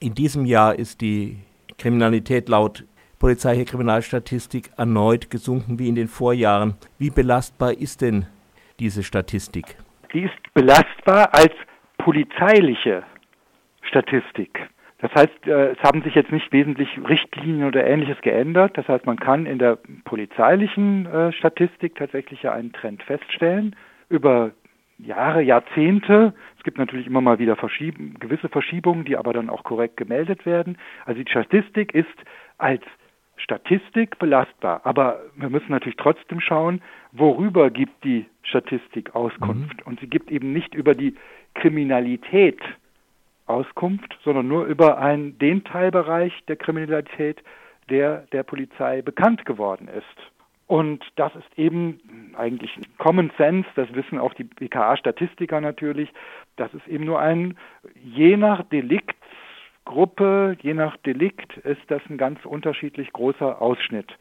In diesem Jahr ist die Kriminalität laut polizeiliche Kriminalstatistik erneut gesunken wie in den Vorjahren. Wie belastbar ist denn diese Statistik? Die ist belastbar als polizeiliche Statistik. Das heißt, äh, es haben sich jetzt nicht wesentlich Richtlinien oder ähnliches geändert. Das heißt, man kann in der polizeilichen äh, Statistik tatsächlich einen Trend feststellen über Jahre, Jahrzehnte. Es gibt natürlich immer mal wieder verschieben, gewisse Verschiebungen, die aber dann auch korrekt gemeldet werden. Also die Statistik ist als Statistik belastbar. Aber wir müssen natürlich trotzdem schauen, worüber gibt die Statistik Auskunft. Mhm. Und sie gibt eben nicht über die Kriminalität Auskunft, sondern nur über einen, den Teilbereich der Kriminalität, der der Polizei bekannt geworden ist. Und das ist eben eigentlich Common Sense, das wissen auch die BKA-Statistiker natürlich, das ist eben nur ein, je nach Deliktsgruppe, je nach Delikt ist das ein ganz unterschiedlich großer Ausschnitt.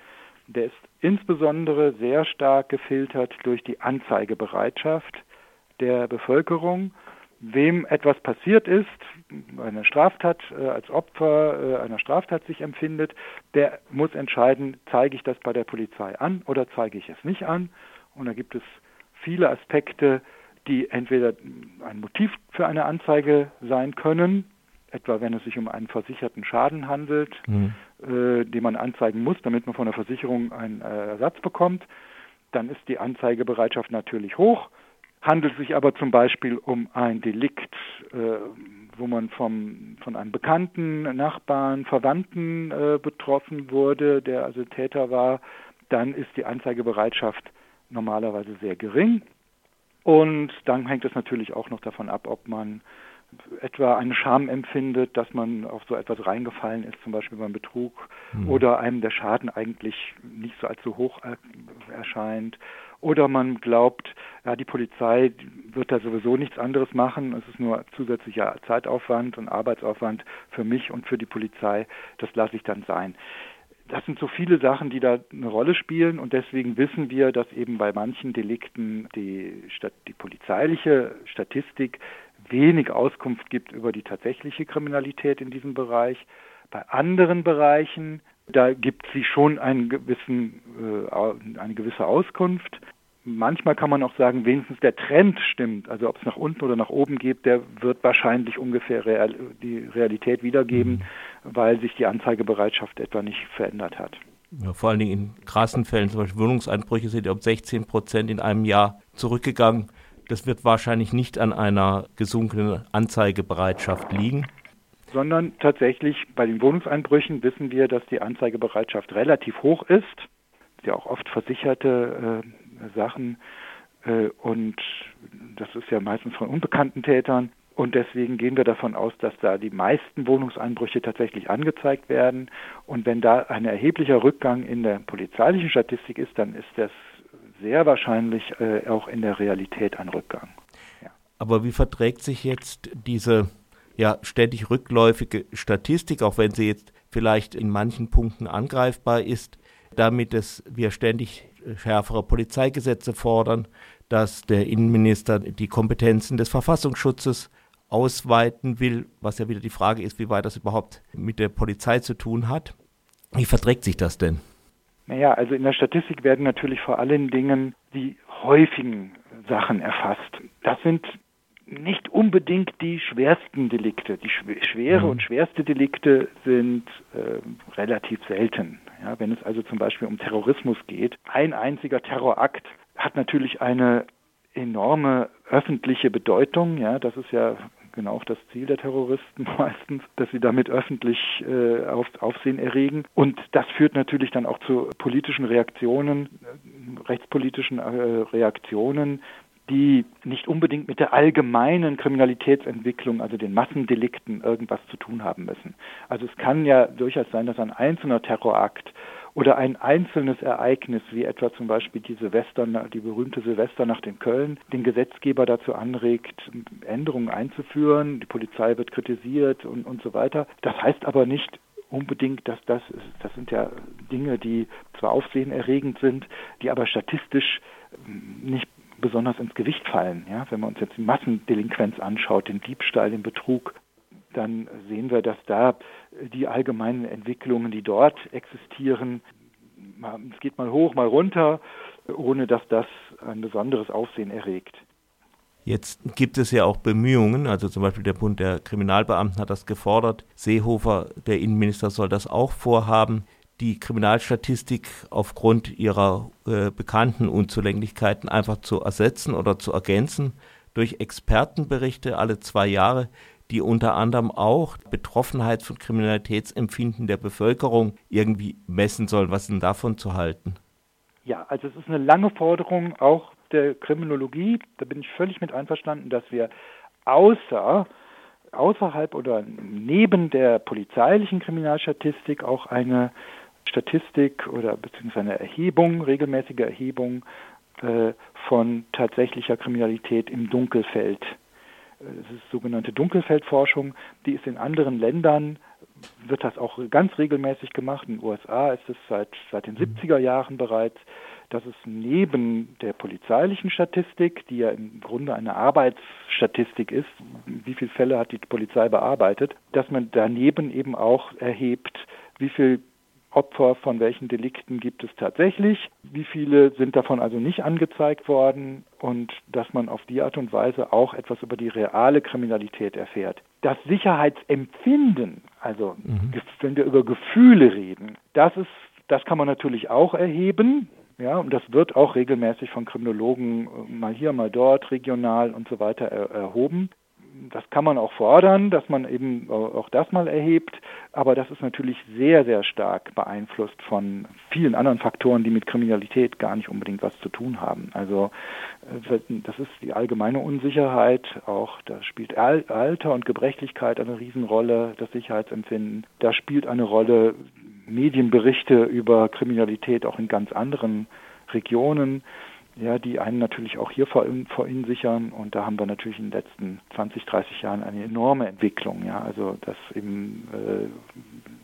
Der ist insbesondere sehr stark gefiltert durch die Anzeigebereitschaft der Bevölkerung wem etwas passiert ist, eine Straftat äh, als Opfer äh, einer Straftat sich empfindet, der muss entscheiden, zeige ich das bei der Polizei an oder zeige ich es nicht an. Und da gibt es viele Aspekte, die entweder ein Motiv für eine Anzeige sein können, etwa wenn es sich um einen versicherten Schaden handelt, mhm. äh, den man anzeigen muss, damit man von der Versicherung einen äh, Ersatz bekommt, dann ist die Anzeigebereitschaft natürlich hoch. Handelt sich aber zum Beispiel um ein Delikt, äh, wo man vom, von einem Bekannten, Nachbarn, Verwandten äh, betroffen wurde, der also Täter war, dann ist die Anzeigebereitschaft normalerweise sehr gering. Und dann hängt es natürlich auch noch davon ab, ob man etwa eine Scham empfindet, dass man auf so etwas reingefallen ist, zum Beispiel beim Betrug, mhm. oder einem der Schaden eigentlich nicht so allzu hoch erscheint oder man glaubt, ja, die Polizei wird da sowieso nichts anderes machen, es ist nur zusätzlicher Zeitaufwand und Arbeitsaufwand für mich und für die Polizei, das lasse ich dann sein. Das sind so viele Sachen, die da eine Rolle spielen und deswegen wissen wir, dass eben bei manchen Delikten die, die polizeiliche Statistik wenig Auskunft gibt über die tatsächliche Kriminalität in diesem Bereich. Bei anderen Bereichen da gibt sie schon einen gewissen, äh, eine gewisse Auskunft. Manchmal kann man auch sagen, wenigstens der Trend stimmt. Also ob es nach unten oder nach oben geht, der wird wahrscheinlich ungefähr real, die Realität wiedergeben, mhm. Weil sich die Anzeigebereitschaft etwa nicht verändert hat. Ja, vor allen Dingen in krassen Fällen, zum Beispiel Wohnungseinbrüche sind ja um 16 Prozent in einem Jahr zurückgegangen. Das wird wahrscheinlich nicht an einer gesunkenen Anzeigebereitschaft liegen sondern tatsächlich bei den Wohnungseinbrüchen wissen wir, dass die Anzeigebereitschaft relativ hoch ist. Ja auch oft versicherte äh, Sachen äh, und das ist ja meistens von unbekannten Tätern. Und deswegen gehen wir davon aus, dass da die meisten Wohnungseinbrüche tatsächlich angezeigt werden. Und wenn da ein erheblicher Rückgang in der polizeilichen Statistik ist, dann ist das sehr wahrscheinlich äh, auch in der Realität ein Rückgang. Ja. Aber wie verträgt sich jetzt diese ja ständig rückläufige Statistik, auch wenn sie jetzt vielleicht in manchen Punkten angreifbar ist, damit es wir ständig schärfere Polizeigesetze fordern, dass der Innenminister die Kompetenzen des Verfassungsschutzes ausweiten will, was ja wieder die Frage ist, wie weit das überhaupt mit der Polizei zu tun hat. Wie verträgt sich das denn? Naja, also in der Statistik werden natürlich vor allen Dingen die häufigen Sachen erfasst. Das sind nicht unbedingt die schwersten Delikte. Die schwere mhm. und schwerste Delikte sind äh, relativ selten. Ja, wenn es also zum Beispiel um Terrorismus geht, ein einziger Terrorakt hat natürlich eine enorme öffentliche Bedeutung. Ja, das ist ja genau auch das Ziel der Terroristen meistens, dass sie damit öffentlich äh, auf, Aufsehen erregen. Und das führt natürlich dann auch zu politischen Reaktionen, äh, rechtspolitischen äh, Reaktionen, die nicht unbedingt mit der allgemeinen Kriminalitätsentwicklung, also den Massendelikten, irgendwas zu tun haben müssen. Also es kann ja durchaus sein, dass ein einzelner Terrorakt oder ein einzelnes Ereignis, wie etwa zum Beispiel die Silvester, die berühmte Silvesternacht in Köln, den Gesetzgeber dazu anregt, Änderungen einzuführen. Die Polizei wird kritisiert und, und so weiter. Das heißt aber nicht unbedingt, dass das, das sind ja Dinge, die zwar aufsehenerregend sind, die aber statistisch nicht besonders ins Gewicht fallen. Ja? Wenn man uns jetzt die Massendelinquenz anschaut, den Diebstahl, den Betrug, dann sehen wir, dass da die allgemeinen Entwicklungen, die dort existieren, es geht mal hoch, mal runter, ohne dass das ein besonderes Aufsehen erregt. Jetzt gibt es ja auch Bemühungen, also zum Beispiel der Bund der Kriminalbeamten hat das gefordert, Seehofer, der Innenminister, soll das auch vorhaben, die Kriminalstatistik aufgrund ihrer äh, bekannten Unzulänglichkeiten einfach zu ersetzen oder zu ergänzen. Durch Expertenberichte alle zwei Jahre, die unter anderem auch Betroffenheits- und Kriminalitätsempfinden der Bevölkerung irgendwie messen sollen. Was ist denn davon zu halten? Ja, also es ist eine lange Forderung auch der Kriminologie. Da bin ich völlig mit einverstanden, dass wir außer außerhalb oder neben der polizeilichen Kriminalstatistik auch eine Statistik oder beziehungsweise eine Erhebung, regelmäßige Erhebung äh, von tatsächlicher Kriminalität im Dunkelfeld. Das ist sogenannte Dunkelfeldforschung, die ist in anderen Ländern, wird das auch ganz regelmäßig gemacht. In den USA ist es seit, seit den 70er Jahren bereits. Dass es neben der polizeilichen Statistik, die ja im Grunde eine Arbeitsstatistik ist, wie viele Fälle hat die Polizei bearbeitet, dass man daneben eben auch erhebt, wie viele Opfer von welchen Delikten gibt es tatsächlich, wie viele sind davon also nicht angezeigt worden und dass man auf die Art und Weise auch etwas über die reale Kriminalität erfährt. Das Sicherheitsempfinden, also mhm. wenn wir über Gefühle reden, das ist das kann man natürlich auch erheben. Ja, und das wird auch regelmäßig von Kriminologen äh, mal hier, mal dort, regional und so weiter er, erhoben. Das kann man auch fordern, dass man eben auch das mal erhebt, aber das ist natürlich sehr, sehr stark beeinflusst von vielen anderen Faktoren, die mit Kriminalität gar nicht unbedingt was zu tun haben. Also äh, das ist die allgemeine Unsicherheit, auch da spielt Alter und Gebrechlichkeit eine Riesenrolle, das Sicherheitsempfinden. Da spielt eine Rolle Medienberichte über Kriminalität auch in ganz anderen Regionen, ja, die einen natürlich auch hier vor, ihnen sichern. Und da haben wir natürlich in den letzten 20, 30 Jahren eine enorme Entwicklung, ja, also dass eben äh,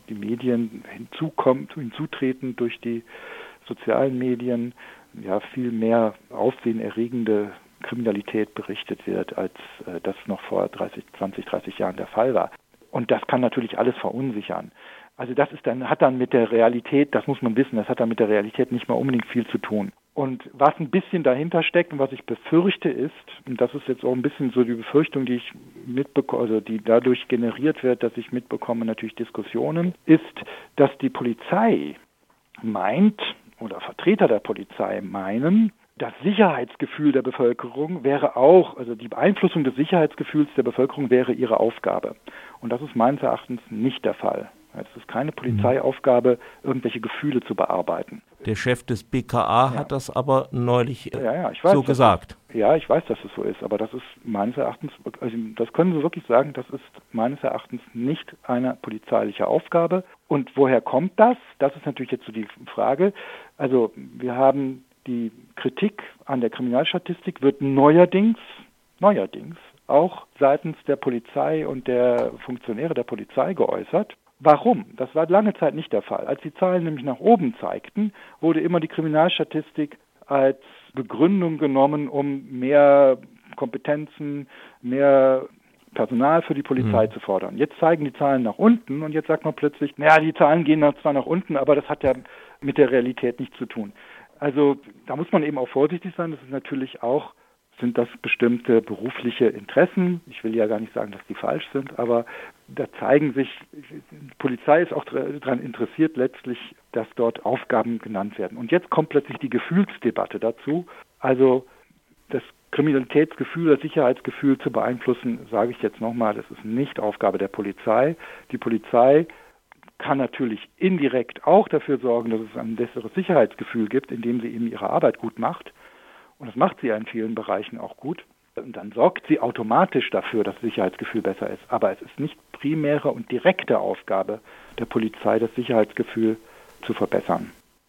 die Medien hinzukommen, hinzutreten durch die sozialen Medien, ja, viel mehr aufsehenerregende Kriminalität berichtet wird, als äh, das noch vor 30, 20, 30 Jahren der Fall war. Und das kann natürlich alles verunsichern. Also das ist dann, hat dann mit der Realität, das muss man wissen, das hat dann mit der Realität nicht mal unbedingt viel zu tun. Und was ein bisschen dahinter steckt und was ich befürchte ist, und das ist jetzt auch ein bisschen so die Befürchtung, die ich mitbekomme, also die dadurch generiert wird, dass ich mitbekomme natürlich Diskussionen, ist, dass die Polizei meint oder Vertreter der Polizei meinen, das Sicherheitsgefühl der Bevölkerung wäre auch, also die Beeinflussung des Sicherheitsgefühls der Bevölkerung wäre ihre Aufgabe. Und das ist meines Erachtens nicht der Fall. Es ist keine Polizeiaufgabe, irgendwelche Gefühle zu bearbeiten. Der Chef des BKA ja. hat das aber neulich ja, ja, weiß, so gesagt. Das, ja, ich weiß, dass es so ist, aber das ist meines Erachtens, also das können Sie wirklich sagen, das ist meines Erachtens nicht eine polizeiliche Aufgabe. Und woher kommt das? Das ist natürlich jetzt so die Frage. Also wir haben die Kritik an der Kriminalstatistik wird neuerdings, neuerdings auch seitens der Polizei und der Funktionäre der Polizei geäußert. Warum? Das war lange Zeit nicht der Fall. Als die Zahlen nämlich nach oben zeigten, wurde immer die Kriminalstatistik als Begründung genommen, um mehr Kompetenzen, mehr Personal für die Polizei mhm. zu fordern. Jetzt zeigen die Zahlen nach unten und jetzt sagt man plötzlich, naja, die Zahlen gehen zwar nach unten, aber das hat ja mit der Realität nichts zu tun. Also da muss man eben auch vorsichtig sein. Das ist natürlich auch sind das bestimmte berufliche Interessen. Ich will ja gar nicht sagen, dass die falsch sind, aber da zeigen sich, die Polizei ist auch daran interessiert letztlich, dass dort Aufgaben genannt werden. Und jetzt kommt plötzlich die Gefühlsdebatte dazu. Also das Kriminalitätsgefühl, das Sicherheitsgefühl zu beeinflussen, sage ich jetzt nochmal, das ist nicht Aufgabe der Polizei. Die Polizei kann natürlich indirekt auch dafür sorgen, dass es ein besseres Sicherheitsgefühl gibt, indem sie eben ihre Arbeit gut macht. Und das macht sie ja in vielen Bereichen auch gut. Und dann sorgt sie automatisch dafür, dass das Sicherheitsgefühl besser ist. Aber es ist nicht primäre und direkte Aufgabe der Polizei, das Sicherheitsgefühl zu verbessern.